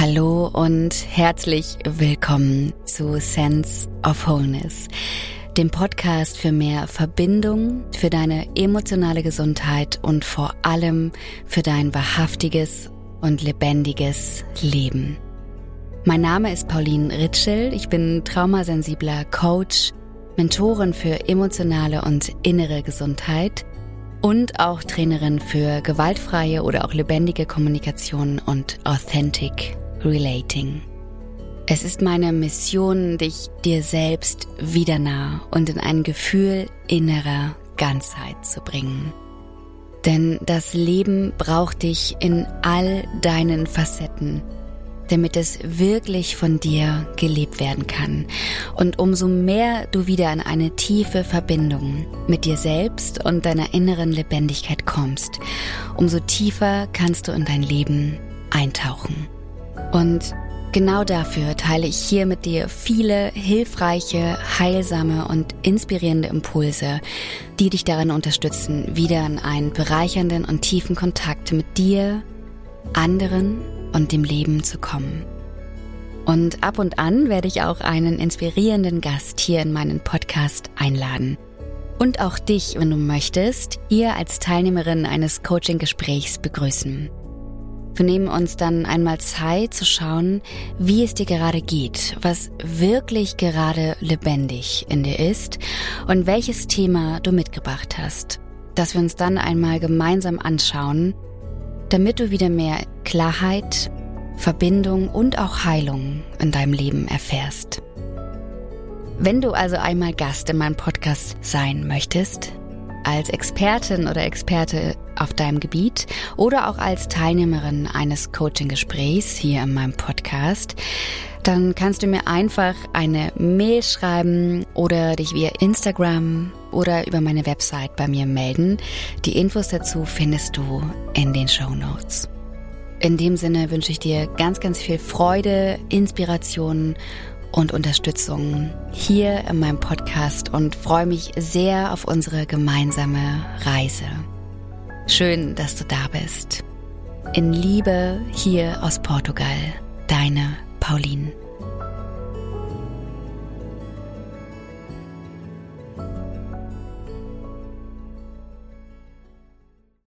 Hallo und herzlich willkommen zu Sense of Wholeness, dem Podcast für mehr Verbindung, für deine emotionale Gesundheit und vor allem für dein wahrhaftiges und lebendiges Leben. Mein Name ist Pauline Ritschel, ich bin traumasensibler Coach, Mentorin für emotionale und innere Gesundheit und auch Trainerin für gewaltfreie oder auch lebendige Kommunikation und Authentic Relating. Es ist meine Mission, dich dir selbst wieder nah und in ein Gefühl innerer Ganzheit zu bringen. Denn das Leben braucht dich in all deinen Facetten, damit es wirklich von dir gelebt werden kann. Und umso mehr du wieder in eine tiefe Verbindung mit dir selbst und deiner inneren Lebendigkeit kommst, umso tiefer kannst du in dein Leben eintauchen. Und genau dafür teile ich hier mit dir viele hilfreiche, heilsame und inspirierende Impulse, die dich darin unterstützen, wieder in einen bereichernden und tiefen Kontakt mit dir, anderen und dem Leben zu kommen. Und ab und an werde ich auch einen inspirierenden Gast hier in meinen Podcast einladen. Und auch dich, wenn du möchtest, hier als Teilnehmerin eines Coaching-Gesprächs begrüßen. Wir nehmen uns dann einmal Zeit zu schauen, wie es dir gerade geht, was wirklich gerade lebendig in dir ist und welches Thema du mitgebracht hast. Dass wir uns dann einmal gemeinsam anschauen, damit du wieder mehr Klarheit, Verbindung und auch Heilung in deinem Leben erfährst. Wenn du also einmal Gast in meinem Podcast sein möchtest, als Expertin oder Experte auf deinem Gebiet oder auch als Teilnehmerin eines Coaching-Gesprächs hier in meinem Podcast, dann kannst du mir einfach eine Mail schreiben oder dich via Instagram oder über meine Website bei mir melden. Die Infos dazu findest du in den Show Notes. In dem Sinne wünsche ich dir ganz, ganz viel Freude, Inspiration und Unterstützung hier in meinem Podcast und freue mich sehr auf unsere gemeinsame Reise. Schön, dass du da bist. In Liebe hier aus Portugal, deine Pauline.